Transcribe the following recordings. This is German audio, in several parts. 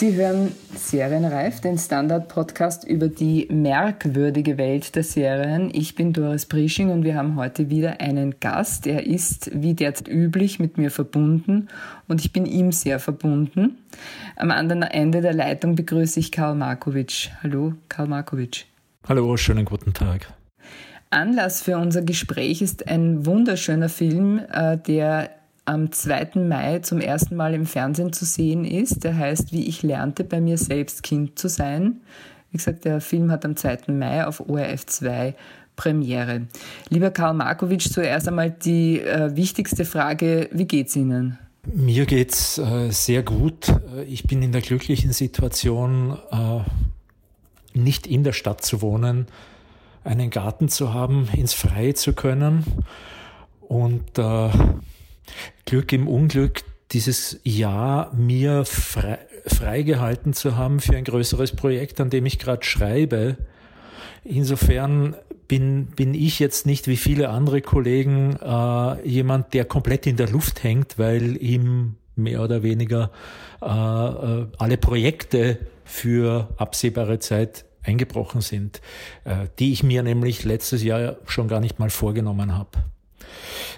Sie hören Serienreif, den Standard-Podcast über die merkwürdige Welt der Serien. Ich bin Doris Prisching und wir haben heute wieder einen Gast. Er ist wie derzeit üblich mit mir verbunden und ich bin ihm sehr verbunden. Am anderen Ende der Leitung begrüße ich Karl Markovic. Hallo, Karl Markovic. Hallo, schönen guten Tag. Anlass für unser Gespräch ist ein wunderschöner Film, äh, der am 2. Mai zum ersten Mal im Fernsehen zu sehen ist. Der heißt Wie ich lernte, bei mir selbst Kind zu sein. Wie gesagt, der Film hat am 2. Mai auf ORF 2 Premiere. Lieber Karl Markovic, zuerst einmal die äh, wichtigste Frage, wie geht's Ihnen? Mir geht's äh, sehr gut. Äh, ich bin in der glücklichen Situation, äh, nicht in der Stadt zu wohnen, einen Garten zu haben, ins Freie zu können und äh, Glück im Unglück, dieses Jahr mir frei, freigehalten zu haben für ein größeres Projekt, an dem ich gerade schreibe. Insofern bin, bin ich jetzt nicht wie viele andere Kollegen äh, jemand, der komplett in der Luft hängt, weil ihm mehr oder weniger äh, äh alle Projekte für absehbare Zeit eingebrochen sind, äh, die ich mir nämlich letztes Jahr schon gar nicht mal vorgenommen habe.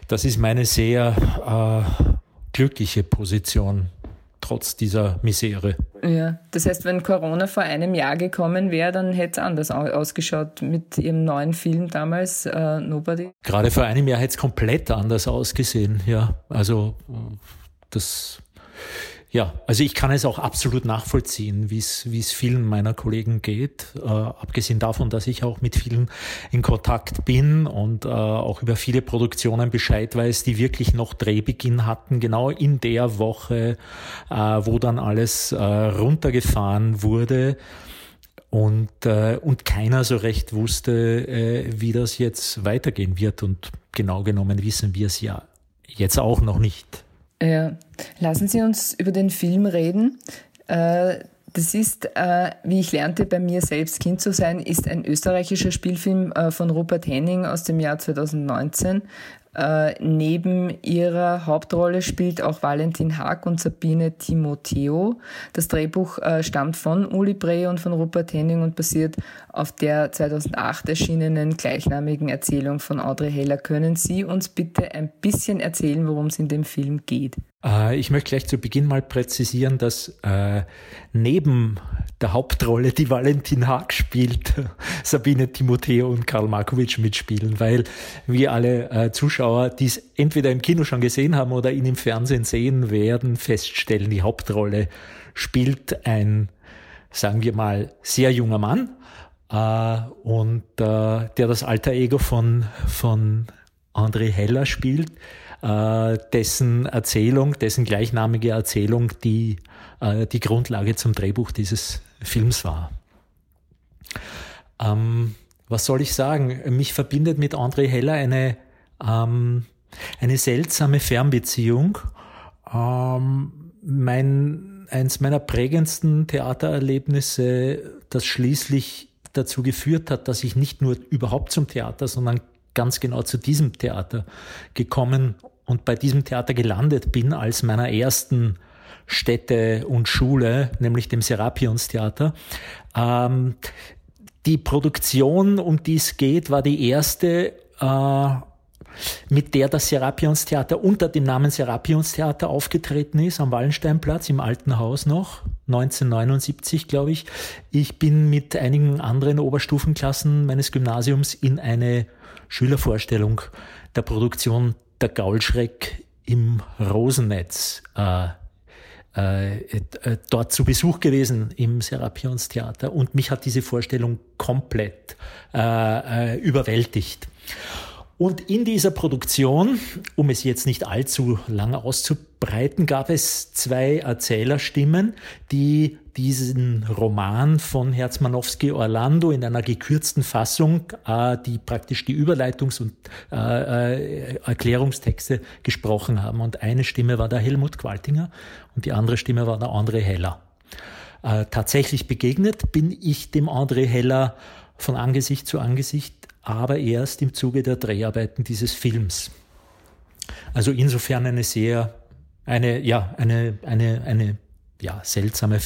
Das ist meine sehr äh, glückliche Position trotz dieser Misere. Ja, das heißt, wenn Corona vor einem Jahr gekommen wäre, dann hätte es anders ausgeschaut mit Ihrem neuen Film damals, äh, Nobody. Gerade vor einem Jahr hätte es komplett anders ausgesehen, ja. Also das ja, also ich kann es auch absolut nachvollziehen, wie es vielen meiner Kollegen geht. Äh, abgesehen davon, dass ich auch mit vielen in Kontakt bin und äh, auch über viele Produktionen Bescheid weiß, die wirklich noch Drehbeginn hatten, genau in der Woche, äh, wo dann alles äh, runtergefahren wurde und, äh, und keiner so recht wusste, äh, wie das jetzt weitergehen wird. Und genau genommen wissen wir es ja jetzt auch noch nicht. Ja, lassen Sie uns über den Film reden. Äh, das ist, äh, wie ich lernte, bei mir selbst Kind zu sein, ist ein österreichischer Spielfilm äh, von Rupert Henning aus dem Jahr 2019. Äh, neben ihrer Hauptrolle spielt auch Valentin Haag und Sabine Timoteo. Das Drehbuch äh, stammt von Uli Bre und von Rupert Henning und basiert auf der 2008 erschienenen gleichnamigen Erzählung von Audrey Heller. Können Sie uns bitte ein bisschen erzählen, worum es in dem Film geht? Äh, ich möchte gleich zu Beginn mal präzisieren, dass äh, neben der Hauptrolle, die Valentin Haag spielt, Sabine Timoteo und Karl Markovic mitspielen, weil wir alle äh, Zuschauer, die es entweder im Kino schon gesehen haben oder ihn im Fernsehen sehen werden, feststellen, die Hauptrolle spielt ein, sagen wir mal, sehr junger Mann äh, und äh, der das alter Ego von, von André Heller spielt äh, dessen Erzählung, dessen gleichnamige Erzählung die, äh, die Grundlage zum Drehbuch dieses Films war. Ähm, was soll ich sagen? Mich verbindet mit André Heller eine, ähm, eine seltsame Fernbeziehung. Ähm, mein, eins meiner prägendsten Theatererlebnisse, das schließlich dazu geführt hat, dass ich nicht nur überhaupt zum Theater, sondern ganz genau zu diesem Theater gekommen und bei diesem Theater gelandet bin als meiner ersten Stätte und Schule, nämlich dem Serapionstheater. Ähm, die Produktion, um die es geht, war die erste, äh, mit der das Serapionstheater unter dem Namen Serapionstheater aufgetreten ist, am Wallensteinplatz im alten Haus noch, 1979, glaube ich. Ich bin mit einigen anderen Oberstufenklassen meines Gymnasiums in eine Schülervorstellung der Produktion Der Gaulschreck im Rosennetz äh, äh, äh, dort zu Besuch gewesen im Serapionstheater und mich hat diese Vorstellung komplett äh, äh überwältigt. Und in dieser Produktion, um es jetzt nicht allzu lange auszubreiten, gab es zwei Erzählerstimmen, die diesen Roman von Herzmanowski Orlando in einer gekürzten Fassung, äh, die praktisch die Überleitungs- und äh, äh, Erklärungstexte gesprochen haben. Und eine Stimme war der Helmut Qualtinger und die andere Stimme war der André Heller. Äh, tatsächlich begegnet bin ich dem André Heller von Angesicht zu Angesicht aber erst im Zuge der Dreharbeiten dieses Films. Also insofern eine sehr, eine, ja, eine, eine, eine, ja, seltsame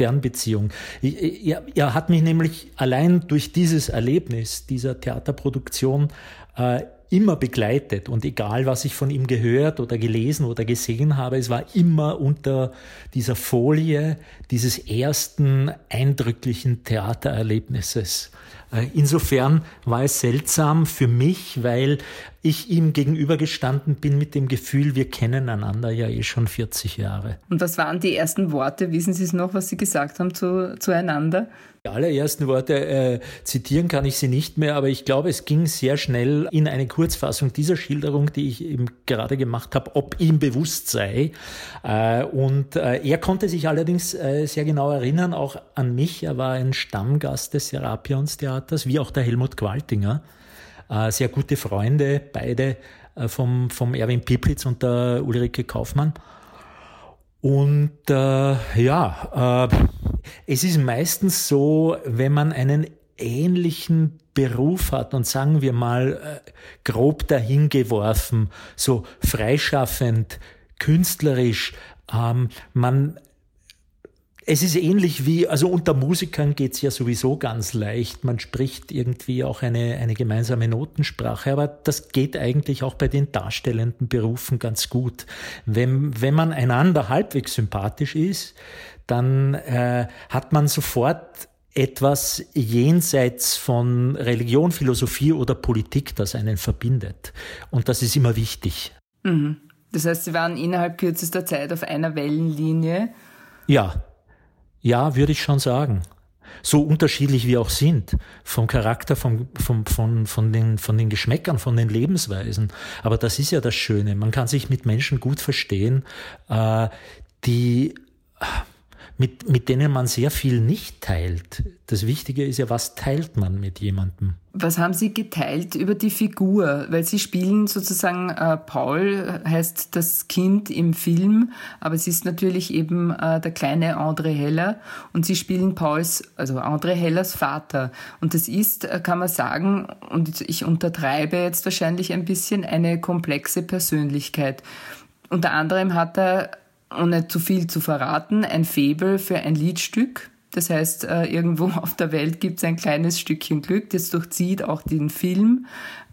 Fernbeziehung. Er, er hat mich nämlich allein durch dieses Erlebnis dieser Theaterproduktion äh, immer begleitet und egal was ich von ihm gehört oder gelesen oder gesehen habe, es war immer unter dieser Folie dieses ersten eindrücklichen Theatererlebnisses. Äh, insofern war es seltsam für mich, weil ich ihm gegenübergestanden bin mit dem Gefühl, wir kennen einander ja eh schon 40 Jahre. Und was waren die ersten Worte? Wissen Sie es noch, was Sie gesagt haben zu, zueinander? Die allerersten Worte äh, zitieren kann ich sie nicht mehr, aber ich glaube, es ging sehr schnell in eine Kurzfassung dieser Schilderung, die ich eben gerade gemacht habe, ob ihm bewusst sei. Äh, und äh, er konnte sich allerdings äh, sehr genau erinnern, auch an mich. Er war ein Stammgast des Serapions Theaters, wie auch der Helmut Qualtinger. Äh, sehr gute Freunde, beide äh, vom, vom Erwin Piplitz und der Ulrike Kaufmann. Und äh, ja, äh, es ist meistens so, wenn man einen ähnlichen Beruf hat und sagen wir mal äh, grob dahingeworfen, so freischaffend, künstlerisch, ähm, man es ist ähnlich wie, also unter Musikern geht's ja sowieso ganz leicht. Man spricht irgendwie auch eine, eine gemeinsame Notensprache, aber das geht eigentlich auch bei den darstellenden Berufen ganz gut. Wenn, wenn man einander halbwegs sympathisch ist, dann äh, hat man sofort etwas jenseits von Religion, Philosophie oder Politik, das einen verbindet. Und das ist immer wichtig. Mhm. Das heißt, Sie waren innerhalb kürzester Zeit auf einer Wellenlinie. Ja, ja, würde ich schon sagen. So unterschiedlich wir auch sind, vom Charakter, vom, vom, von, von, den, von den Geschmäckern, von den Lebensweisen. Aber das ist ja das Schöne. Man kann sich mit Menschen gut verstehen, äh, die mit, mit denen man sehr viel nicht teilt. Das Wichtige ist ja, was teilt man mit jemandem? Was haben Sie geteilt über die Figur? Weil Sie spielen sozusagen, äh, Paul heißt das Kind im Film, aber es ist natürlich eben äh, der kleine André Heller und Sie spielen Pauls, also André Hellers Vater. Und das ist, äh, kann man sagen, und ich untertreibe jetzt wahrscheinlich ein bisschen, eine komplexe Persönlichkeit. Unter anderem hat er nicht zu viel zu verraten, ein Faible für ein Liedstück. Das heißt, äh, irgendwo auf der Welt gibt es ein kleines Stückchen Glück, das durchzieht auch den Film,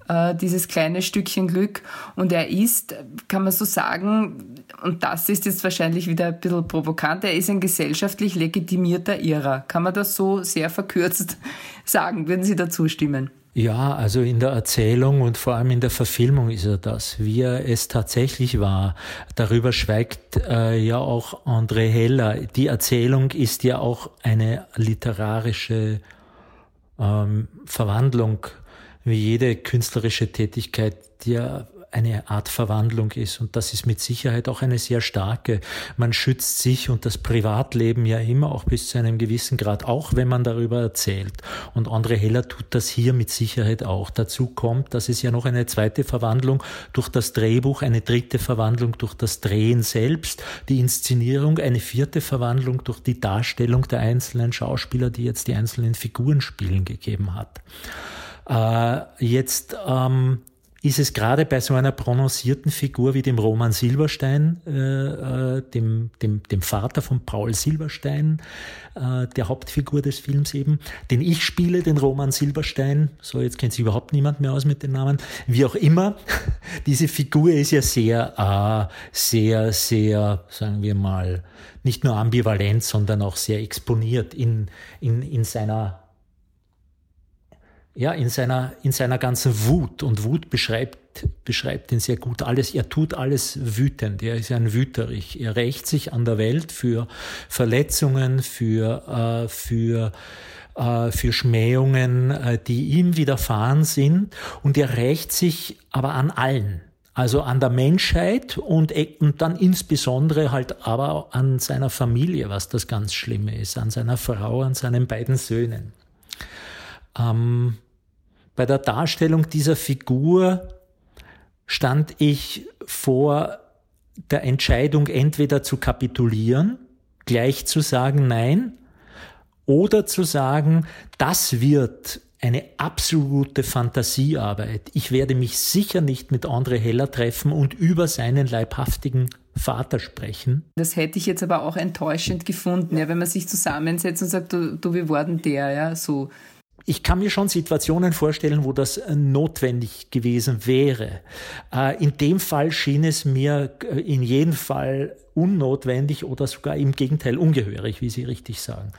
äh, dieses kleine Stückchen Glück. Und er ist, kann man so sagen, und das ist jetzt wahrscheinlich wieder ein bisschen provokant, er ist ein gesellschaftlich legitimierter Irrer. Kann man das so sehr verkürzt sagen? Würden Sie dazu stimmen? Ja, also in der Erzählung und vor allem in der Verfilmung ist er das, wie er es tatsächlich war. Darüber schweigt äh, ja auch André Heller. Die Erzählung ist ja auch eine literarische ähm, Verwandlung, wie jede künstlerische Tätigkeit, die ja eine Art Verwandlung ist. Und das ist mit Sicherheit auch eine sehr starke. Man schützt sich und das Privatleben ja immer auch bis zu einem gewissen Grad, auch wenn man darüber erzählt. Und André Heller tut das hier mit Sicherheit auch. Dazu kommt, dass es ja noch eine zweite Verwandlung durch das Drehbuch, eine dritte Verwandlung durch das Drehen selbst, die Inszenierung, eine vierte Verwandlung durch die Darstellung der einzelnen Schauspieler, die jetzt die einzelnen Figuren spielen, gegeben hat. Äh, jetzt ähm, ist es gerade bei so einer prononcierten Figur wie dem Roman Silberstein, äh, äh, dem, dem, dem Vater von Paul Silberstein, äh, der Hauptfigur des Films eben, den ich spiele, den Roman Silberstein, so jetzt kennt sich überhaupt niemand mehr aus mit den Namen, wie auch immer, diese Figur ist ja sehr, äh, sehr, sehr, sagen wir mal, nicht nur ambivalent, sondern auch sehr exponiert in, in, in seiner ja, in seiner, in seiner ganzen Wut. Und Wut beschreibt, beschreibt ihn sehr gut. Alles, er tut alles wütend. Er ist ein Wüterich. Er rächt sich an der Welt für Verletzungen, für, äh, für, äh, für Schmähungen, äh, die ihm widerfahren sind. Und er rächt sich aber an allen. Also an der Menschheit und, und dann insbesondere halt aber an seiner Familie, was das ganz Schlimme ist, an seiner Frau, an seinen beiden Söhnen. Ähm, bei der Darstellung dieser Figur stand ich vor der Entscheidung, entweder zu kapitulieren, gleich zu sagen Nein, oder zu sagen, das wird eine absolute Fantasiearbeit. Ich werde mich sicher nicht mit André Heller treffen und über seinen leibhaftigen Vater sprechen. Das hätte ich jetzt aber auch enttäuschend gefunden, ja, wenn man sich zusammensetzt und sagt, du, du wie war denn der, ja, so. Ich kann mir schon Situationen vorstellen, wo das äh, notwendig gewesen wäre. Äh, in dem Fall schien es mir äh, in jedem Fall unnotwendig oder sogar im Gegenteil ungehörig, wie Sie richtig sagen.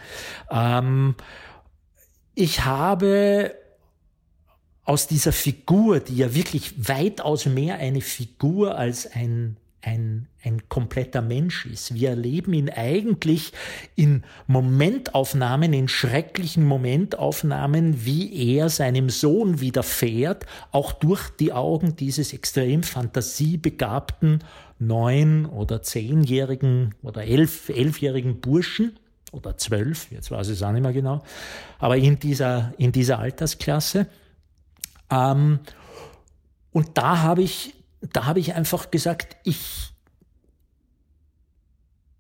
Ähm, ich habe aus dieser Figur, die ja wirklich weitaus mehr eine Figur als ein ein, ein kompletter Mensch ist. Wir erleben ihn eigentlich in Momentaufnahmen, in schrecklichen Momentaufnahmen, wie er seinem Sohn widerfährt, auch durch die Augen dieses extrem fantasiebegabten neun- oder zehnjährigen oder elf, elfjährigen Burschen oder zwölf, jetzt weiß ich es auch nicht mehr genau, aber in dieser, in dieser Altersklasse. Ähm, und da habe ich, da habe ich einfach gesagt, ich,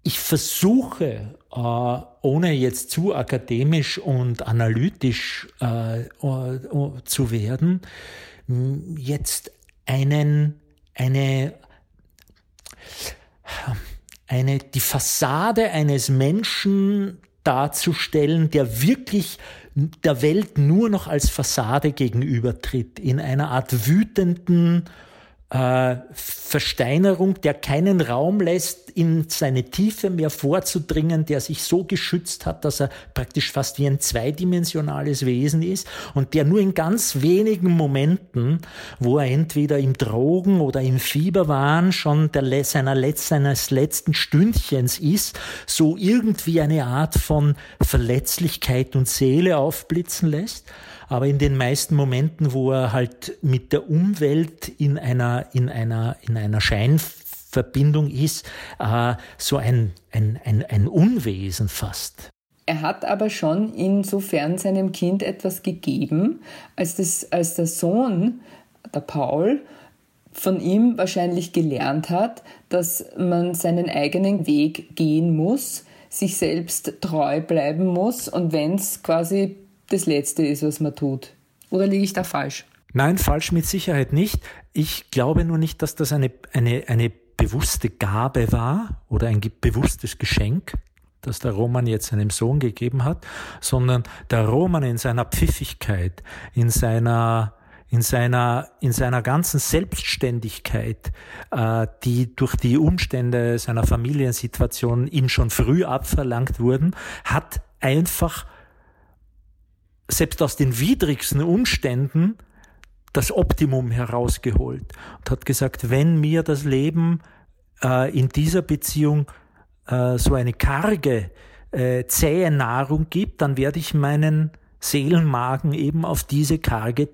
ich versuche, äh, ohne jetzt zu akademisch und analytisch äh, uh, zu werden, jetzt einen, eine, eine, die Fassade eines Menschen darzustellen, der wirklich der Welt nur noch als Fassade gegenübertritt, in einer Art wütenden, äh, Versteinerung, der keinen Raum lässt, in seine Tiefe mehr vorzudringen, der sich so geschützt hat, dass er praktisch fast wie ein zweidimensionales Wesen ist und der nur in ganz wenigen Momenten, wo er entweder im Drogen oder im Fieberwahn schon der, seiner Letz, seines letzten Stündchens ist, so irgendwie eine Art von Verletzlichkeit und Seele aufblitzen lässt aber in den meisten Momenten, wo er halt mit der Umwelt in einer, in einer, in einer Scheinverbindung ist, äh, so ein, ein, ein, ein Unwesen fast. Er hat aber schon insofern seinem Kind etwas gegeben, als, das, als der Sohn, der Paul, von ihm wahrscheinlich gelernt hat, dass man seinen eigenen Weg gehen muss, sich selbst treu bleiben muss und wenn es quasi das Letzte ist, was man tut. Oder liege ich da falsch? Nein, falsch mit Sicherheit nicht. Ich glaube nur nicht, dass das eine, eine, eine bewusste Gabe war oder ein bewusstes Geschenk, das der Roman jetzt seinem Sohn gegeben hat, sondern der Roman in seiner Pfiffigkeit, in seiner in seiner, in seiner ganzen Selbstständigkeit, äh, die durch die Umstände seiner Familiensituation ihm schon früh abverlangt wurden, hat einfach selbst aus den widrigsten Umständen das Optimum herausgeholt und hat gesagt, wenn mir das Leben äh, in dieser Beziehung äh, so eine karge, äh, zähe Nahrung gibt, dann werde ich meinen Seelenmagen eben auf diese karge,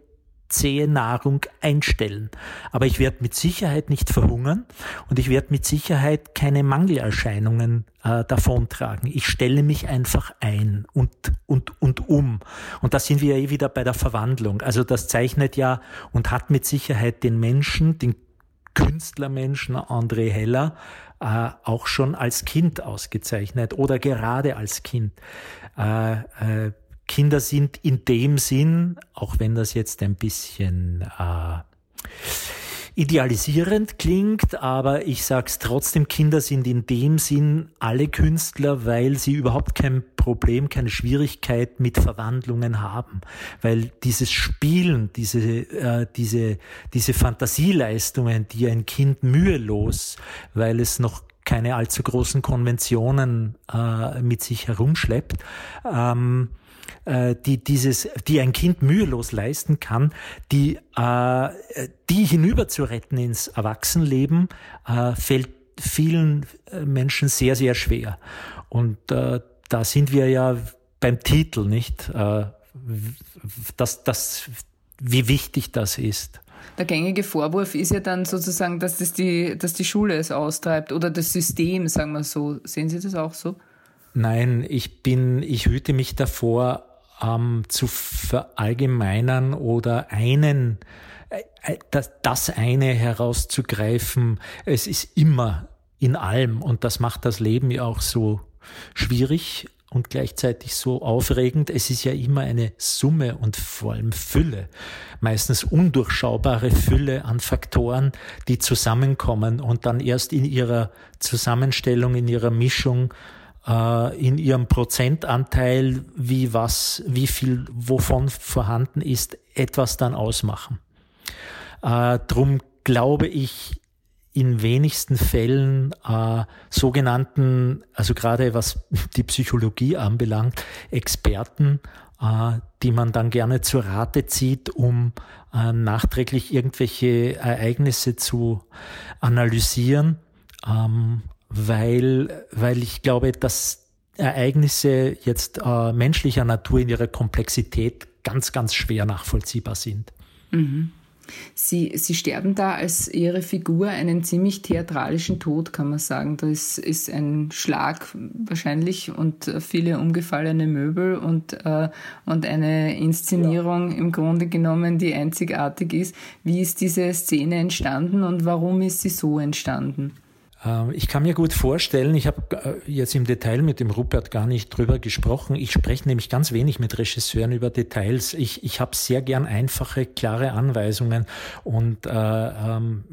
zähe Nahrung einstellen. Aber ich werde mit Sicherheit nicht verhungern und ich werde mit Sicherheit keine Mangelerscheinungen äh, davontragen. Ich stelle mich einfach ein und, und, und um. Und da sind wir ja eh wieder bei der Verwandlung. Also das zeichnet ja und hat mit Sicherheit den Menschen, den Künstlermenschen André Heller, äh, auch schon als Kind ausgezeichnet oder gerade als Kind. Äh, äh, Kinder sind in dem Sinn, auch wenn das jetzt ein bisschen äh, idealisierend klingt, aber ich sag's trotzdem, Kinder sind in dem Sinn alle Künstler, weil sie überhaupt kein Problem, keine Schwierigkeit mit Verwandlungen haben, weil dieses Spielen, diese äh, diese diese Fantasieleistungen, die ein Kind mühelos, weil es noch keine allzu großen Konventionen äh, mit sich herumschleppt, ähm, äh, die dieses, die ein Kind mühelos leisten kann, die, äh, die hinüber zu retten ins Erwachsenenleben, äh, fällt vielen äh, Menschen sehr, sehr schwer. Und äh, da sind wir ja beim Titel, nicht? Äh, dass, dass, wie wichtig das ist. Der gängige Vorwurf ist ja dann sozusagen, dass, das die, dass die Schule es austreibt oder das System, sagen wir so. Sehen Sie das auch so? Nein, ich bin, ich hüte mich davor, ähm, zu verallgemeinern oder einen, äh, äh, das, das eine herauszugreifen. Es ist immer in allem und das macht das Leben ja auch so schwierig und gleichzeitig so aufregend. Es ist ja immer eine Summe und vor allem Fülle, meistens undurchschaubare Fülle an Faktoren, die zusammenkommen und dann erst in ihrer Zusammenstellung, in ihrer Mischung, äh, in ihrem Prozentanteil, wie was, wie viel wovon vorhanden ist, etwas dann ausmachen. Äh, drum glaube ich, in wenigsten Fällen äh, sogenannten, also gerade was die Psychologie anbelangt, Experten, äh, die man dann gerne zur Rate zieht, um äh, nachträglich irgendwelche Ereignisse zu analysieren, ähm, weil, weil ich glaube, dass Ereignisse jetzt äh, menschlicher Natur in ihrer Komplexität ganz, ganz schwer nachvollziehbar sind. Mhm. Sie, Sie sterben da als Ihre Figur einen ziemlich theatralischen Tod, kann man sagen. Da ist, ist ein Schlag wahrscheinlich und viele umgefallene Möbel und, äh, und eine Inszenierung ja. im Grunde genommen, die einzigartig ist. Wie ist diese Szene entstanden und warum ist sie so entstanden? Ähm, ich kann mir gut vorstellen, ich habe äh, jetzt im Detail mit dem Rupert gar nicht drüber gesprochen. Ich spreche nämlich ganz wenig mit Regisseuren über Details. Ich, ich habe sehr gern einfache, klare Anweisungen und äh, ähm,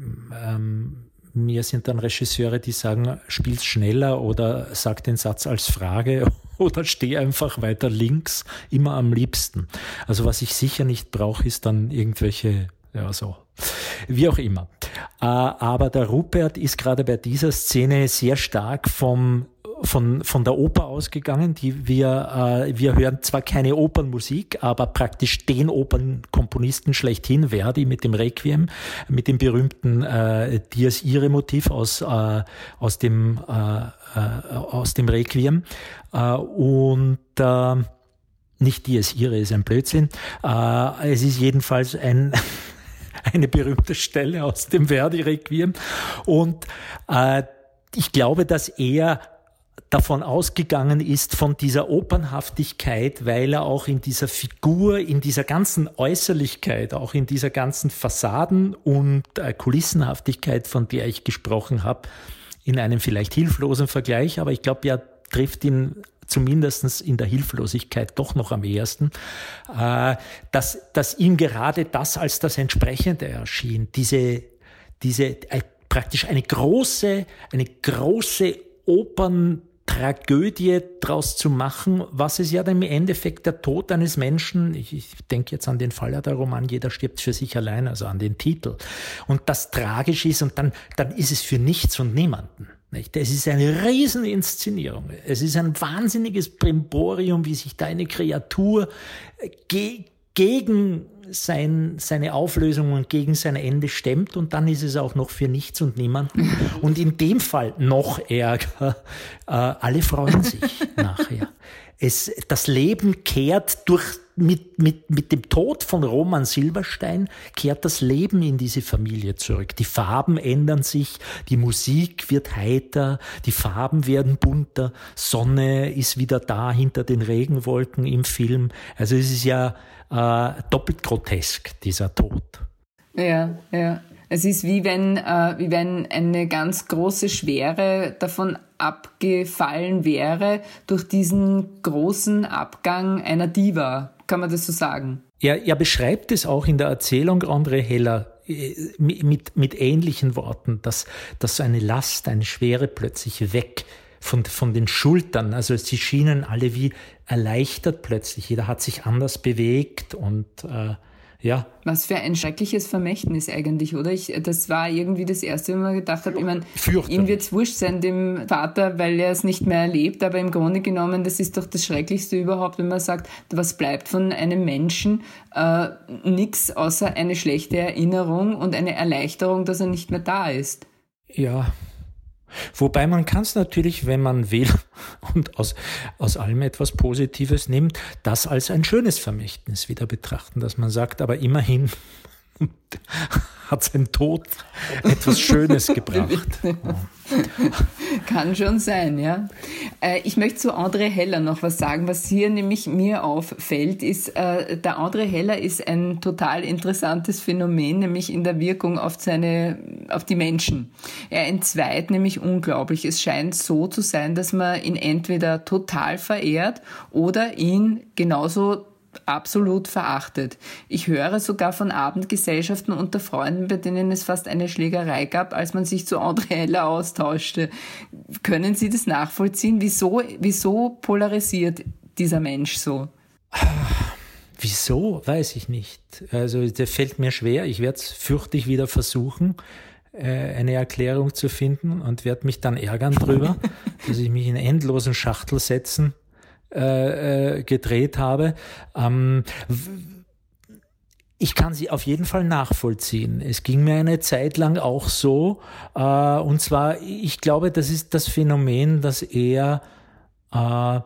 ähm, mir sind dann Regisseure, die sagen, spiel's schneller oder sag den Satz als Frage oder steh einfach weiter links, immer am liebsten. Also was ich sicher nicht brauche, ist dann irgendwelche, ja so, wie auch immer. Äh, aber der Rupert ist gerade bei dieser Szene sehr stark vom von, von der Oper ausgegangen. Die wir, äh, wir hören zwar keine Opernmusik, aber praktisch den Opernkomponisten schlechthin, Verdi mit dem Requiem, mit dem berühmten äh, Dies Irae Motiv aus, äh, aus, dem, äh, äh, aus dem Requiem. Äh, und äh, nicht Dies Irae ist ein Blödsinn. Äh, es ist jedenfalls ein eine berühmte Stelle aus dem Verdi-Requiem. Und äh, ich glaube, dass er davon ausgegangen ist, von dieser Opernhaftigkeit, weil er auch in dieser Figur, in dieser ganzen Äußerlichkeit, auch in dieser ganzen Fassaden- und äh, Kulissenhaftigkeit, von der ich gesprochen habe, in einem vielleicht hilflosen Vergleich, aber ich glaube, er trifft ihn zumindest in der Hilflosigkeit doch noch am ehesten, äh, dass, dass ihm gerade das als das Entsprechende erschien, diese, diese äh, praktisch eine große, eine große Opern Tragödie daraus zu machen, was es ja dann im Endeffekt der Tod eines Menschen, ich, ich denke jetzt an den Fall der Roman, jeder stirbt für sich allein, also an den Titel. Und das tragisch ist und dann, dann ist es für nichts und niemanden. Nicht? Es ist eine Rieseninszenierung. Es ist ein wahnsinniges Brimborium, wie sich da eine Kreatur ge gegen sein, seine Auflösung und gegen sein Ende stemmt und dann ist es auch noch für nichts und niemanden. Und in dem Fall noch ärger, äh, alle freuen sich nachher. Es, das Leben kehrt durch, mit, mit, mit dem Tod von Roman Silberstein kehrt das Leben in diese Familie zurück. Die Farben ändern sich, die Musik wird heiter, die Farben werden bunter, Sonne ist wieder da hinter den Regenwolken im Film. Also es ist ja äh, doppelt grotesk, dieser Tod. Ja, ja. Es ist wie wenn, äh, wie wenn eine ganz große Schwere davon abgefallen wäre durch diesen großen Abgang einer Diva. Kann man das so sagen? Er, er beschreibt es auch in der Erzählung André Heller äh, mit, mit ähnlichen Worten, dass, dass so eine Last, eine Schwere plötzlich weg von, von den Schultern. Also sie schienen alle wie erleichtert plötzlich. Jeder hat sich anders bewegt und äh, ja. Was für ein schreckliches Vermächtnis eigentlich, oder? Ich, das war irgendwie das Erste, wo man gedacht hat, ich meine, ihm wird es wurscht sein, dem Vater, weil er es nicht mehr erlebt, aber im Grunde genommen, das ist doch das Schrecklichste überhaupt, wenn man sagt, was bleibt von einem Menschen? Äh, Nichts außer eine schlechte Erinnerung und eine Erleichterung, dass er nicht mehr da ist. Ja, Wobei man kann es natürlich, wenn man will und aus, aus allem etwas Positives nimmt, das als ein schönes Vermächtnis wieder betrachten, dass man sagt, aber immerhin hat sein Tod etwas Schönes gebracht. Kann schon sein, ja. Äh, ich möchte zu André Heller noch was sagen. Was hier nämlich mir auffällt, ist, äh, der André Heller ist ein total interessantes Phänomen, nämlich in der Wirkung auf seine, auf die Menschen. Er entzweit nämlich unglaublich. Es scheint so zu sein, dass man ihn entweder total verehrt oder ihn genauso absolut verachtet. Ich höre sogar von Abendgesellschaften unter Freunden, bei denen es fast eine Schlägerei gab, als man sich zu André Heller austauschte. Können Sie das nachvollziehen? Wieso, wieso polarisiert dieser Mensch so? Wieso, weiß ich nicht. Also, der fällt mir schwer. Ich werde es fürchtig wieder versuchen, äh, eine Erklärung zu finden und werde mich dann ärgern drüber, dass ich mich in endlosen Schachtel setzen äh, äh, gedreht habe. Ähm, ich kann sie auf jeden Fall nachvollziehen. Es ging mir eine Zeit lang auch so. Äh, und zwar, ich glaube, das ist das Phänomen, dass er, äh,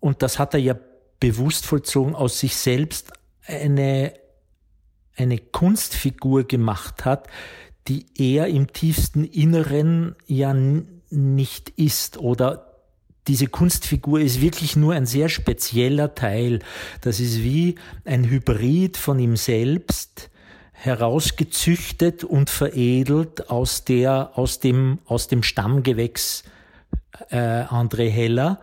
und das hat er ja bewusst vollzogen, aus sich selbst eine, eine Kunstfigur gemacht hat, die er im tiefsten Inneren ja nicht ist oder diese Kunstfigur ist wirklich nur ein sehr spezieller Teil. Das ist wie ein Hybrid von ihm selbst, herausgezüchtet und veredelt aus der, aus dem, aus dem Stammgewächs äh, André Heller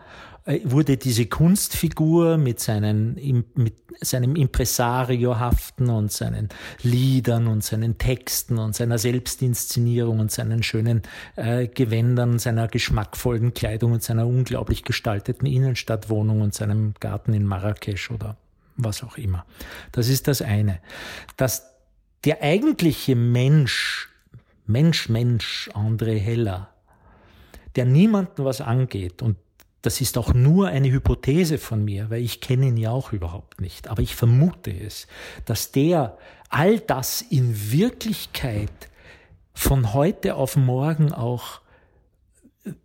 wurde diese Kunstfigur mit, seinen, mit seinem Impresariohaften und seinen Liedern und seinen Texten und seiner Selbstinszenierung und seinen schönen äh, Gewändern, seiner geschmackvollen Kleidung und seiner unglaublich gestalteten Innenstadtwohnung und seinem Garten in Marrakesch oder was auch immer. Das ist das eine. Dass der eigentliche Mensch, Mensch, Mensch, André Heller, der niemanden was angeht und das ist auch nur eine Hypothese von mir, weil ich kenne ihn ja auch überhaupt nicht. Aber ich vermute es, dass der all das in Wirklichkeit von heute auf morgen auch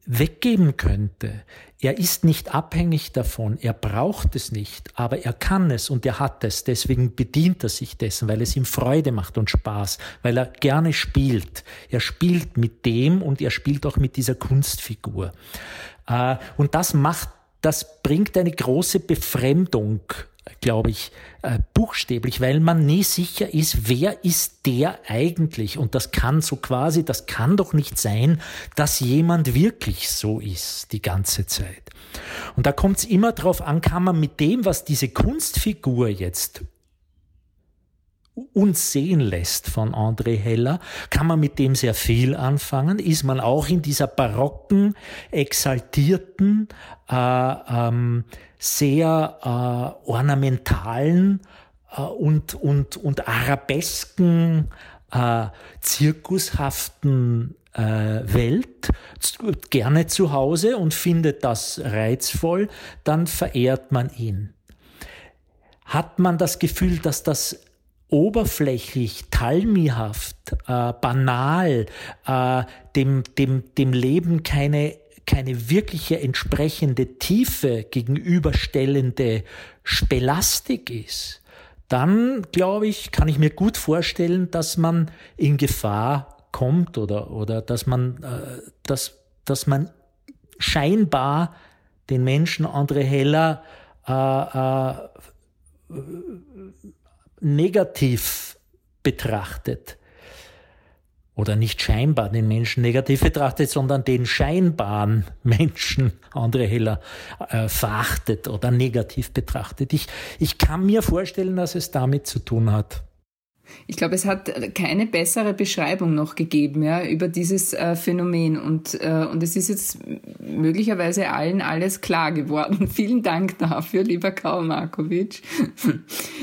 weggeben könnte. Er ist nicht abhängig davon, er braucht es nicht, aber er kann es und er hat es. Deswegen bedient er sich dessen, weil es ihm Freude macht und Spaß, weil er gerne spielt. Er spielt mit dem und er spielt auch mit dieser Kunstfigur. Äh, und das macht, das bringt eine große Befremdung glaube ich, äh, buchstäblich, weil man nie sicher ist, wer ist der eigentlich? Und das kann so quasi, das kann doch nicht sein, dass jemand wirklich so ist die ganze Zeit. Und da kommt es immer darauf an, kann man mit dem, was diese Kunstfigur jetzt uns sehen lässt von André Heller, kann man mit dem sehr viel anfangen. Ist man auch in dieser barocken, exaltierten, äh, ähm, sehr äh, ornamentalen äh, und, und, und arabesken, äh, zirkushaften äh, Welt gerne zu Hause und findet das reizvoll, dann verehrt man ihn. Hat man das Gefühl, dass das oberflächlich, talmihaft, äh, banal, äh, dem, dem, dem Leben keine, keine wirkliche entsprechende Tiefe gegenüberstellende Spelastik ist, dann glaube ich, kann ich mir gut vorstellen, dass man in Gefahr kommt oder, oder dass man, äh, dass, dass man scheinbar den Menschen André Heller äh, äh, negativ betrachtet oder nicht scheinbar den Menschen negativ betrachtet, sondern den scheinbaren Menschen, André Heller, äh, verachtet oder negativ betrachtet. Ich, ich kann mir vorstellen, dass es damit zu tun hat. Ich glaube, es hat keine bessere Beschreibung noch gegeben ja, über dieses äh, Phänomen und, äh, und es ist jetzt möglicherweise allen alles klar geworden. Vielen Dank dafür, lieber Karl Markovic.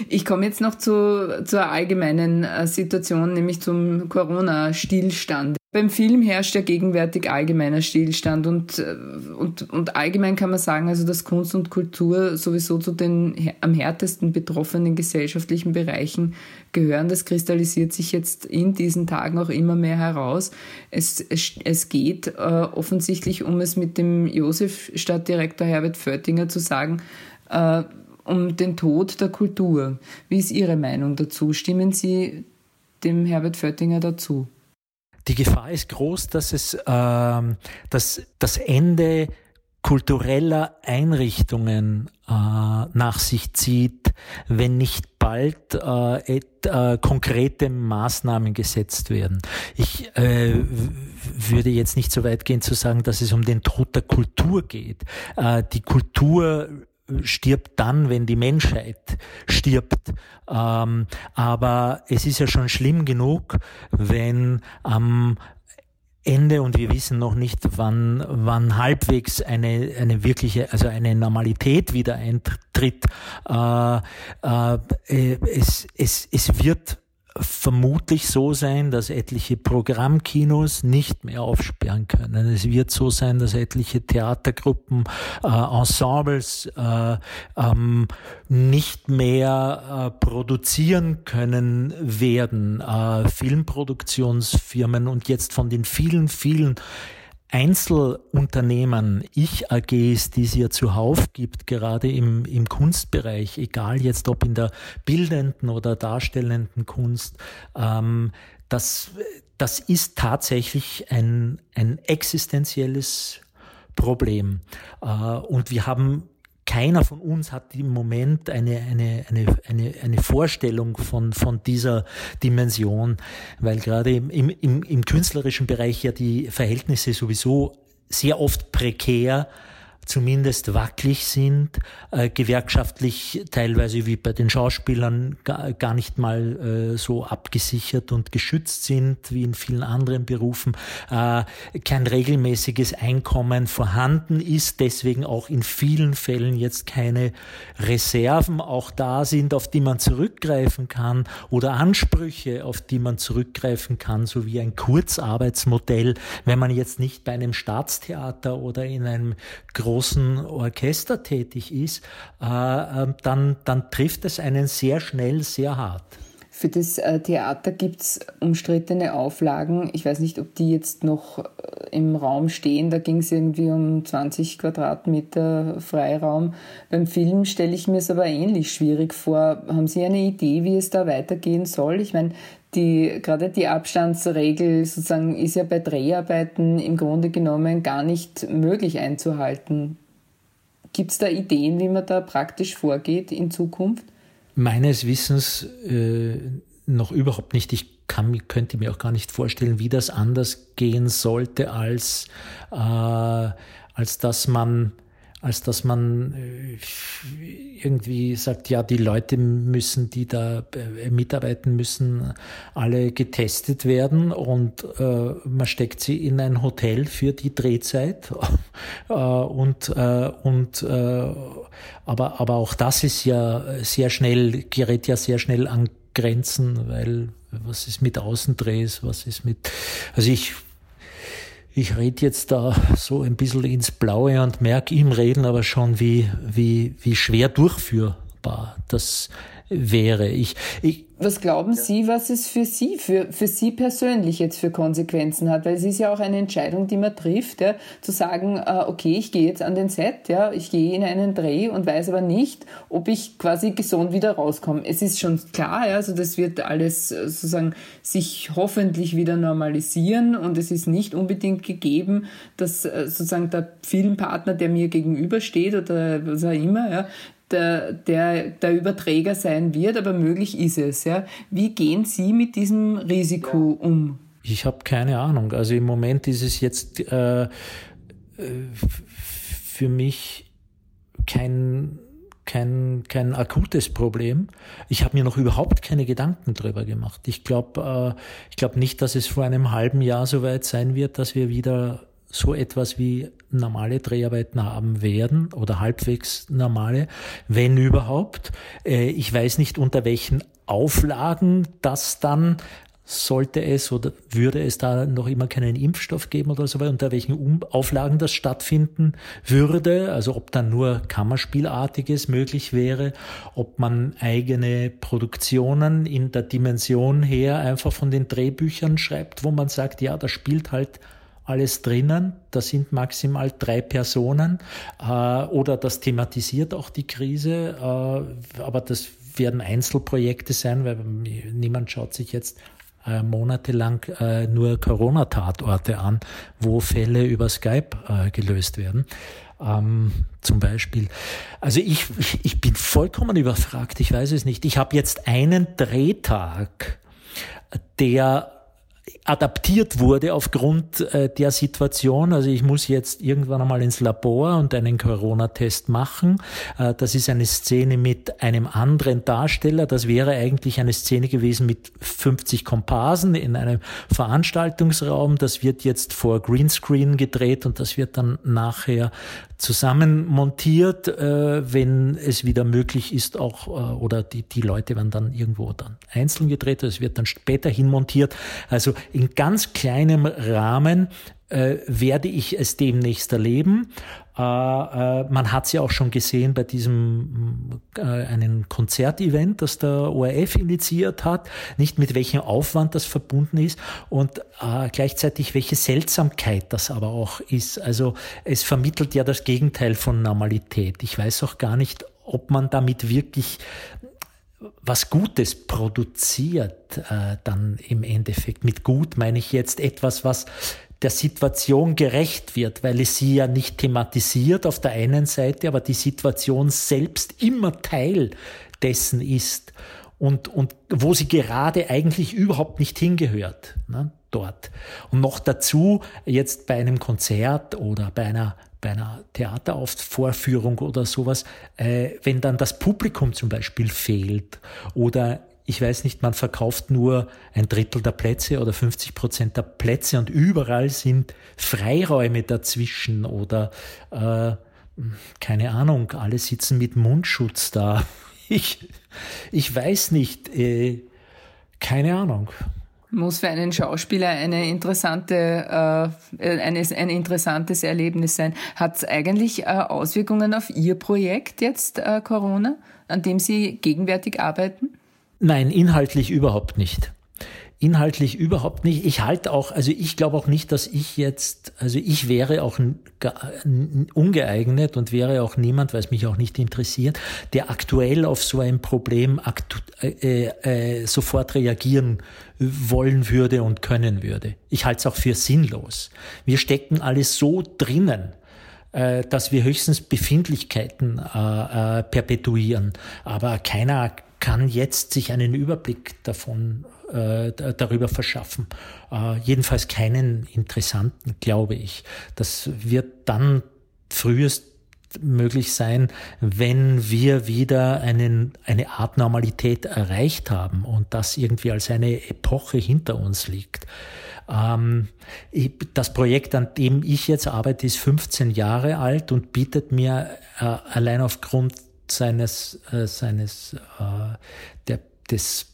Ich komme jetzt noch zu, zur allgemeinen äh, Situation, nämlich zum Corona-Stillstand. Beim Film herrscht ja gegenwärtig allgemeiner Stillstand und, äh, und, und allgemein kann man sagen, also dass Kunst und Kultur sowieso zu den am härtesten betroffenen gesellschaftlichen Bereichen gehören. Das kristallisiert sich jetzt in diesen Tagen auch immer mehr heraus. Es, es, es geht äh, offensichtlich, um es mit dem Josef-Stadtdirektor Herbert Föttinger zu sagen, äh, um den Tod der Kultur. Wie ist Ihre Meinung dazu? Stimmen Sie dem Herbert Föttinger dazu? die Gefahr ist groß, dass es äh, dass das Ende kultureller Einrichtungen äh, nach sich zieht, wenn nicht bald äh, et, äh, konkrete Maßnahmen gesetzt werden. Ich äh, würde jetzt nicht so weit gehen zu sagen, dass es um den Tod der Kultur geht. Äh, die Kultur stirbt dann, wenn die Menschheit stirbt. Ähm, aber es ist ja schon schlimm genug, wenn am Ende und wir wissen noch nicht, wann, wann halbwegs eine, eine wirkliche, also eine Normalität wieder eintritt. Äh, äh, es, es, es wird vermutlich so sein, dass etliche Programmkinos nicht mehr aufsperren können. Es wird so sein, dass etliche Theatergruppen, äh, Ensembles äh, ähm, nicht mehr äh, produzieren können werden. Äh, Filmproduktionsfirmen und jetzt von den vielen, vielen Einzelunternehmen, Ich-AGs, die es ja zuhauf gibt, gerade im, im Kunstbereich, egal jetzt ob in der bildenden oder darstellenden Kunst, ähm, das, das ist tatsächlich ein, ein existenzielles Problem. Äh, und wir haben keiner von uns hat im Moment eine, eine, eine, eine, eine Vorstellung von, von dieser Dimension, weil gerade im, im, im künstlerischen Bereich ja die Verhältnisse sowieso sehr oft prekär zumindest wackelig sind, äh, gewerkschaftlich teilweise wie bei den Schauspielern gar, nicht mal äh, so abgesichert und geschützt sind wie in vielen anderen Berufen, äh, kein regelmäßiges Einkommen vorhanden ist, deswegen auch in vielen Fällen jetzt keine Reserven auch da sind, auf die man zurückgreifen kann oder Ansprüche, auf die man zurückgreifen kann, so wie ein Kurzarbeitsmodell, wenn man jetzt nicht bei einem Staatstheater oder in einem großen großen Orchester tätig ist, äh, ähm, dann, dann trifft es einen sehr schnell sehr hart. Für das äh, Theater gibt es umstrittene Auflagen. Ich weiß nicht, ob die jetzt noch äh, im Raum stehen. Da ging es irgendwie um 20 Quadratmeter Freiraum. Beim Film stelle ich mir es aber ähnlich schwierig vor. Haben Sie eine Idee, wie es da weitergehen soll? Ich meine, die, gerade die Abstandsregel sozusagen ist ja bei Dreharbeiten im Grunde genommen gar nicht möglich einzuhalten. Gibt es da Ideen, wie man da praktisch vorgeht in Zukunft? Meines Wissens äh, noch überhaupt nicht. Ich kann, könnte mir auch gar nicht vorstellen, wie das anders gehen sollte, als, äh, als dass man als dass man äh, irgendwie sagt, ja, die Leute müssen, die da äh, mitarbeiten müssen, alle getestet werden und äh, man steckt sie in ein Hotel für die Drehzeit. Äh, und äh, und äh, aber aber auch das ist ja sehr schnell gerät ja sehr schnell an Grenzen, weil was ist mit Außendrehs, was ist mit also ich ich rede jetzt da so ein bisschen ins Blaue und merke im Reden aber schon, wie, wie, wie schwer durchführbar das wäre. Ich, ich, was glauben Sie, was es für Sie, für, für Sie persönlich jetzt für Konsequenzen hat? Weil es ist ja auch eine Entscheidung, die man trifft, ja, zu sagen, äh, okay, ich gehe jetzt an den Set, ja, ich gehe in einen Dreh und weiß aber nicht, ob ich quasi gesund wieder rauskomme. Es ist schon klar, ja, also das wird alles äh, sozusagen sich hoffentlich wieder normalisieren und es ist nicht unbedingt gegeben, dass äh, sozusagen der Filmpartner, der mir gegenübersteht oder was auch immer, ja, der, der, der Überträger sein wird, aber möglich ist es. Ja. Wie gehen Sie mit diesem Risiko um? Ich habe keine Ahnung. Also im Moment ist es jetzt äh, für mich kein kein, kein akutes Problem. Ich habe mir noch überhaupt keine Gedanken drüber gemacht. Ich glaube äh, ich glaube nicht, dass es vor einem halben Jahr so weit sein wird, dass wir wieder so etwas wie normale Dreharbeiten haben werden oder halbwegs normale, wenn überhaupt. Äh, ich weiß nicht, unter welchen Auflagen das dann sollte es oder würde es da noch immer keinen Impfstoff geben oder so, unter welchen Auflagen das stattfinden würde, also ob dann nur Kammerspielartiges möglich wäre, ob man eigene Produktionen in der Dimension her einfach von den Drehbüchern schreibt, wo man sagt, ja, da spielt halt alles drinnen. Da sind maximal drei Personen äh, oder das thematisiert auch die Krise, äh, aber das werden Einzelprojekte sein, weil niemand schaut sich jetzt äh, monatelang äh, nur Corona-Tatorte an, wo Fälle über Skype äh, gelöst werden. Ähm, zum Beispiel. Also ich, ich bin vollkommen überfragt, ich weiß es nicht. Ich habe jetzt einen Drehtag, der adaptiert wurde aufgrund äh, der Situation. Also ich muss jetzt irgendwann einmal ins Labor und einen Corona-Test machen. Äh, das ist eine Szene mit einem anderen Darsteller. Das wäre eigentlich eine Szene gewesen mit 50 Komparsen in einem Veranstaltungsraum. Das wird jetzt vor Greenscreen gedreht und das wird dann nachher zusammen montiert, äh, wenn es wieder möglich ist, auch, oder die, die Leute werden dann irgendwo dann einzeln gedreht, es wird dann später hin montiert. Also in ganz kleinem Rahmen äh, werde ich es demnächst erleben. Äh, äh, man hat es ja auch schon gesehen bei diesem äh, einen Konzertevent, das der ORF initiiert hat, nicht mit welchem Aufwand das verbunden ist und äh, gleichzeitig welche Seltsamkeit das aber auch ist. Also es vermittelt ja das Gegenteil von Normalität. Ich weiß auch gar nicht, ob man damit wirklich was Gutes produziert, äh, dann im Endeffekt. Mit gut meine ich jetzt etwas, was der Situation gerecht wird, weil es sie ja nicht thematisiert auf der einen Seite, aber die Situation selbst immer Teil dessen ist und, und wo sie gerade eigentlich überhaupt nicht hingehört, ne, dort. Und noch dazu jetzt bei einem Konzert oder bei einer bei einer Theateraufvorführung oder sowas, äh, wenn dann das Publikum zum Beispiel fehlt oder ich weiß nicht, man verkauft nur ein Drittel der Plätze oder 50 Prozent der Plätze und überall sind Freiräume dazwischen oder äh, keine Ahnung, alle sitzen mit Mundschutz da. Ich, ich weiß nicht, äh, keine Ahnung. Muss für einen Schauspieler eine interessante, äh, ein, ein interessantes Erlebnis sein. Hat es eigentlich äh, Auswirkungen auf Ihr Projekt jetzt, äh, Corona, an dem Sie gegenwärtig arbeiten? Nein, inhaltlich überhaupt nicht. Inhaltlich überhaupt nicht. Ich halte auch, also ich glaube auch nicht, dass ich jetzt, also ich wäre auch ungeeignet und wäre auch niemand, weil es mich auch nicht interessiert, der aktuell auf so ein Problem äh, äh, sofort reagieren wollen würde und können würde. Ich halte es auch für sinnlos. Wir stecken alles so drinnen äh, dass wir höchstens Befindlichkeiten äh, äh, perpetuieren. Aber keiner kann jetzt sich einen Überblick davon äh, darüber verschaffen. Äh, jedenfalls keinen interessanten, glaube ich. Das wird dann frühest möglich sein, wenn wir wieder einen, eine Art Normalität erreicht haben und das irgendwie als eine Epoche hinter uns liegt. Ähm, das Projekt, an dem ich jetzt arbeite, ist 15 Jahre alt und bietet mir äh, allein aufgrund seines, äh, seines äh, der, des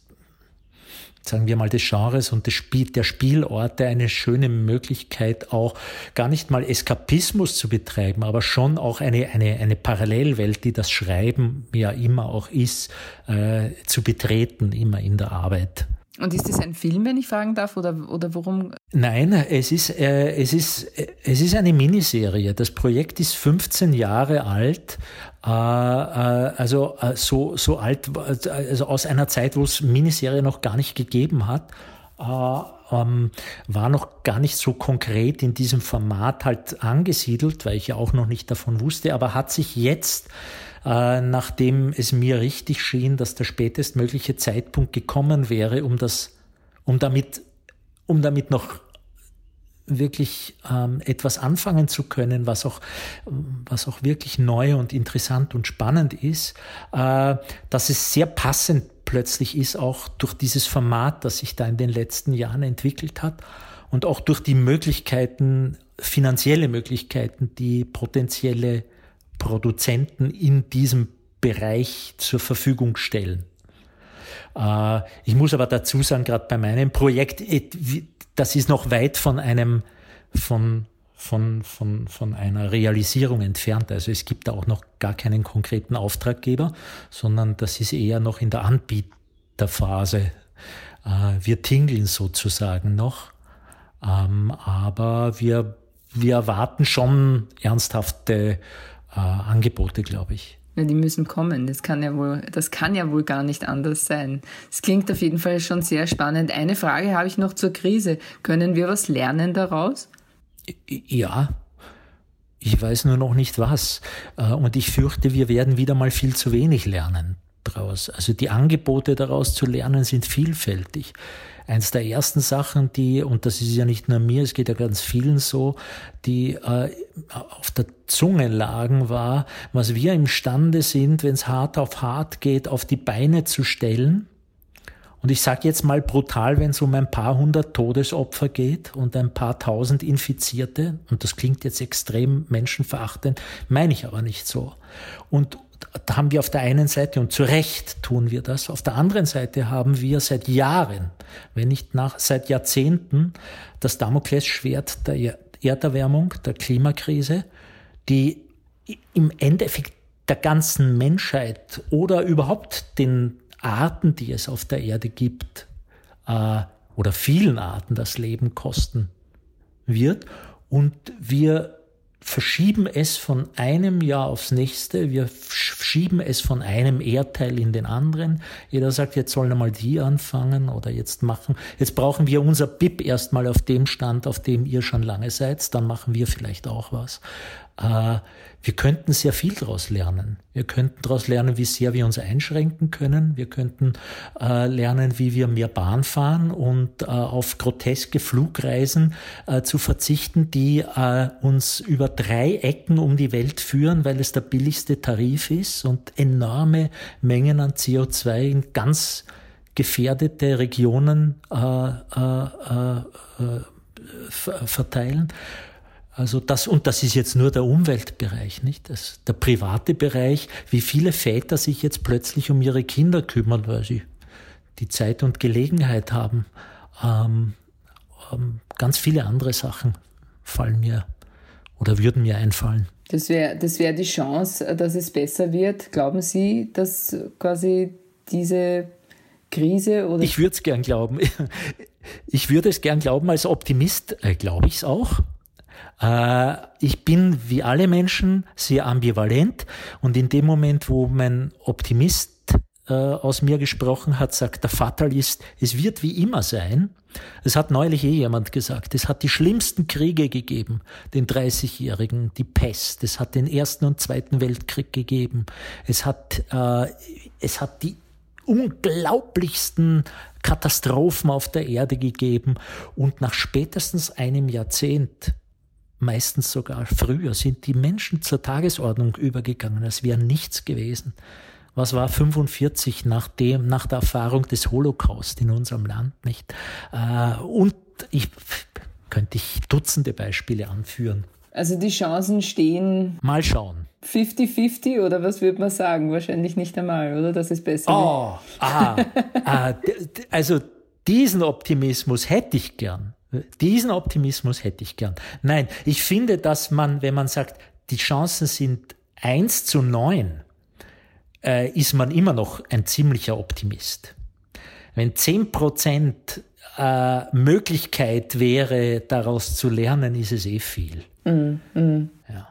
sagen wir mal, des Genres und des Spiel, der Spielorte eine schöne Möglichkeit, auch gar nicht mal Eskapismus zu betreiben, aber schon auch eine, eine, eine Parallelwelt, die das Schreiben ja immer auch ist, äh, zu betreten, immer in der Arbeit. Und ist das ein Film, wenn ich fragen darf, oder, oder worum? Nein, es ist, äh, es, ist, es ist eine Miniserie. Das Projekt ist 15 Jahre alt, äh, äh, also äh, so, so alt, also aus einer Zeit, wo es Miniserie noch gar nicht gegeben hat. Äh, ähm, war noch gar nicht so konkret in diesem Format halt angesiedelt, weil ich ja auch noch nicht davon wusste, aber hat sich jetzt äh, nachdem es mir richtig schien, dass der spätestmögliche Zeitpunkt gekommen wäre, um das, um damit, um damit noch wirklich ähm, etwas anfangen zu können, was auch, was auch wirklich neu und interessant und spannend ist, äh, dass es sehr passend plötzlich ist, auch durch dieses Format, das sich da in den letzten Jahren entwickelt hat und auch durch die Möglichkeiten, finanzielle Möglichkeiten, die potenzielle Produzenten in diesem Bereich zur Verfügung stellen. Äh, ich muss aber dazu sagen, gerade bei meinem Projekt, das ist noch weit von einem, von, von, von, von einer Realisierung entfernt. Also es gibt da auch noch gar keinen konkreten Auftraggeber, sondern das ist eher noch in der Anbieterphase. Äh, wir tingeln sozusagen noch, ähm, aber wir, wir erwarten schon ernsthafte äh, Angebote, glaube ich. Ja, die müssen kommen. Das kann ja wohl, das kann ja wohl gar nicht anders sein. Es klingt auf jeden Fall schon sehr spannend. Eine Frage habe ich noch zur Krise. Können wir was lernen daraus? Ja. Ich weiß nur noch nicht was. Äh, und ich fürchte, wir werden wieder mal viel zu wenig lernen daraus. Also die Angebote daraus zu lernen sind vielfältig. Eins der ersten Sachen, die, und das ist ja nicht nur mir, es geht ja ganz vielen so, die äh, auf der Zunge lagen, war, was wir imstande sind, wenn es hart auf hart geht, auf die Beine zu stellen. Und ich sage jetzt mal brutal, wenn es um ein paar hundert Todesopfer geht und ein paar tausend Infizierte, und das klingt jetzt extrem menschenverachtend, meine ich aber nicht so. Und haben wir auf der einen Seite, und zu Recht tun wir das, auf der anderen Seite haben wir seit Jahren, wenn nicht nach, seit Jahrzehnten, das Damoklesschwert der Erderwärmung, der Klimakrise, die im Endeffekt der ganzen Menschheit oder überhaupt den Arten, die es auf der Erde gibt, äh, oder vielen Arten das Leben kosten wird. Und wir verschieben es von einem Jahr aufs nächste, wir schieben es von einem Erdteil in den anderen. Jeder sagt, jetzt sollen einmal die anfangen oder jetzt machen. Jetzt brauchen wir unser BIP erstmal auf dem Stand, auf dem ihr schon lange seid, dann machen wir vielleicht auch was. Äh, wir könnten sehr viel daraus lernen. Wir könnten daraus lernen, wie sehr wir uns einschränken können. Wir könnten äh, lernen, wie wir mehr Bahn fahren und äh, auf groteske Flugreisen äh, zu verzichten, die äh, uns über drei Ecken um die Welt führen, weil es der billigste Tarif ist und enorme Mengen an CO2 in ganz gefährdete Regionen äh, verteilen. Also das, und das ist jetzt nur der Umweltbereich, nicht? Das, der private Bereich, wie viele Väter sich jetzt plötzlich um ihre Kinder kümmern, weil sie die Zeit und Gelegenheit haben. Ähm, ähm, ganz viele andere Sachen fallen mir oder würden mir einfallen. Das wäre das wär die Chance, dass es besser wird. Glauben Sie, dass quasi diese Krise oder. Ich würde es gern glauben. Ich würde es gern glauben, als Optimist äh, glaube ich es auch. Äh, ich bin wie alle Menschen sehr ambivalent. Und in dem Moment, wo mein Optimist äh, aus mir gesprochen hat, sagt der Fatalist, es wird wie immer sein. Es hat neulich eh jemand gesagt, es hat die schlimmsten Kriege gegeben, den 30-Jährigen, die Pest, es hat den Ersten und Zweiten Weltkrieg gegeben, es hat, äh, es hat die unglaublichsten Katastrophen auf der Erde gegeben. Und nach spätestens einem Jahrzehnt meistens sogar früher, sind die Menschen zur Tagesordnung übergegangen, als wäre nichts gewesen. Was war 45 nach dem, nach der Erfahrung des Holocaust in unserem Land, nicht? Äh, und ich könnte ich Dutzende Beispiele anführen. Also die Chancen stehen. Mal schauen. 50-50 oder was würde man sagen? Wahrscheinlich nicht einmal, oder? Das ist besser. Oh, ah, ah, also diesen Optimismus hätte ich gern. Diesen Optimismus hätte ich gern. Nein, ich finde, dass man, wenn man sagt, die Chancen sind eins zu neun, äh, ist man immer noch ein ziemlicher Optimist. Wenn zehn Prozent äh, Möglichkeit wäre, daraus zu lernen, ist es eh viel. Mm, mm. Ja.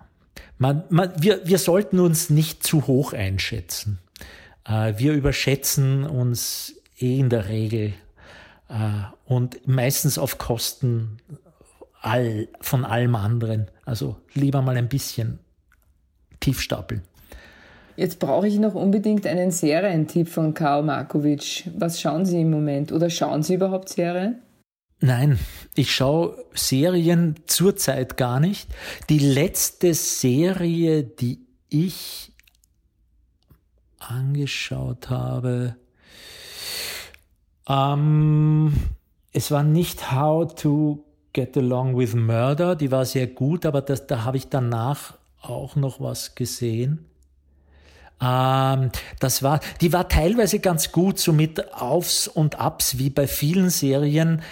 Man, man, wir, wir sollten uns nicht zu hoch einschätzen. Äh, wir überschätzen uns eh in der Regel und meistens auf Kosten all, von allem anderen. Also lieber mal ein bisschen tief stapeln. Jetzt brauche ich noch unbedingt einen Serientipp von Karl Markovic. Was schauen Sie im Moment? Oder schauen Sie überhaupt Serien? Nein, ich schaue Serien zurzeit gar nicht. Die letzte Serie, die ich angeschaut habe, ähm, es war nicht How to Get Along with Murder, die war sehr gut, aber das, da habe ich danach auch noch was gesehen. Ähm, das war, die war teilweise ganz gut, so mit Aufs und Abs, wie bei vielen Serien.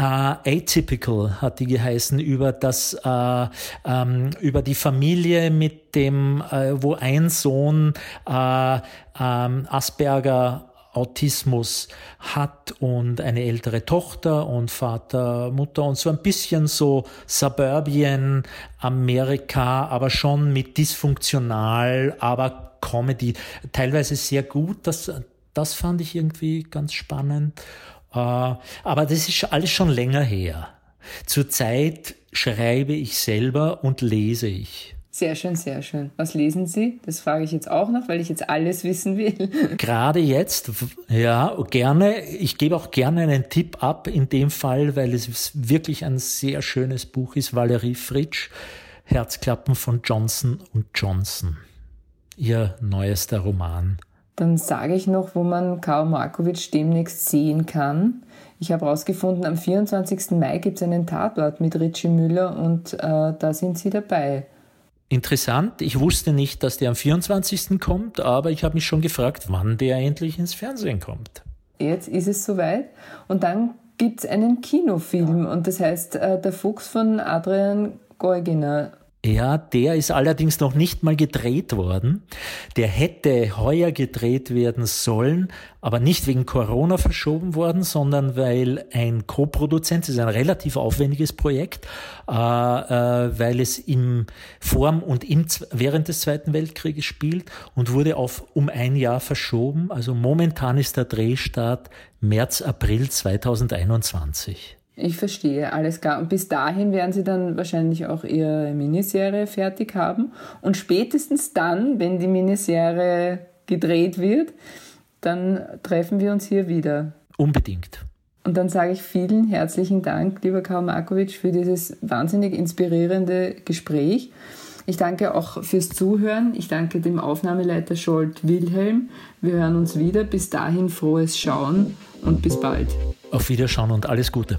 Uh, Atypical hat die geheißen über das uh, ähm, über die Familie mit dem äh, wo ein Sohn äh, ähm, Asperger Autismus hat und eine ältere Tochter und Vater, Mutter und so ein bisschen so Suburbien Amerika, aber schon mit dysfunktional, aber Comedy, teilweise sehr gut. Das, das fand ich irgendwie ganz spannend. Äh, aber das ist alles schon länger her. Zurzeit schreibe ich selber und lese ich. Sehr schön, sehr schön. Was lesen Sie? Das frage ich jetzt auch noch, weil ich jetzt alles wissen will. Gerade jetzt, ja, gerne. Ich gebe auch gerne einen Tipp ab in dem Fall, weil es wirklich ein sehr schönes Buch ist. Valerie Fritsch, Herzklappen von Johnson und Johnson. Ihr neuester Roman. Dann sage ich noch, wo man Karl Markovic demnächst sehen kann. Ich habe herausgefunden, am 24. Mai gibt es einen Tatort mit Richie Müller und äh, da sind Sie dabei. Interessant. Ich wusste nicht, dass der am 24. kommt, aber ich habe mich schon gefragt, wann der endlich ins Fernsehen kommt. Jetzt ist es soweit. Und dann gibt es einen Kinofilm und das heißt äh, Der Fuchs von Adrian Geuginer. Ja, der ist allerdings noch nicht mal gedreht worden. Der hätte heuer gedreht werden sollen, aber nicht wegen Corona verschoben worden, sondern weil ein Co-Produzent, das ist ein relativ aufwendiges Projekt, äh, äh, weil es im Form und im, während des Zweiten Weltkrieges spielt und wurde auf um ein Jahr verschoben. Also momentan ist der Drehstart März, April 2021. Ich verstehe, alles klar. Und bis dahin werden Sie dann wahrscheinlich auch Ihre Miniserie fertig haben. Und spätestens dann, wenn die Miniserie gedreht wird, dann treffen wir uns hier wieder. Unbedingt. Und dann sage ich vielen herzlichen Dank, lieber Karl Markovic, für dieses wahnsinnig inspirierende Gespräch. Ich danke auch fürs Zuhören. Ich danke dem Aufnahmeleiter Scholt Wilhelm. Wir hören uns wieder. Bis dahin frohes Schauen und bis bald. Auf Wiederschauen und alles Gute.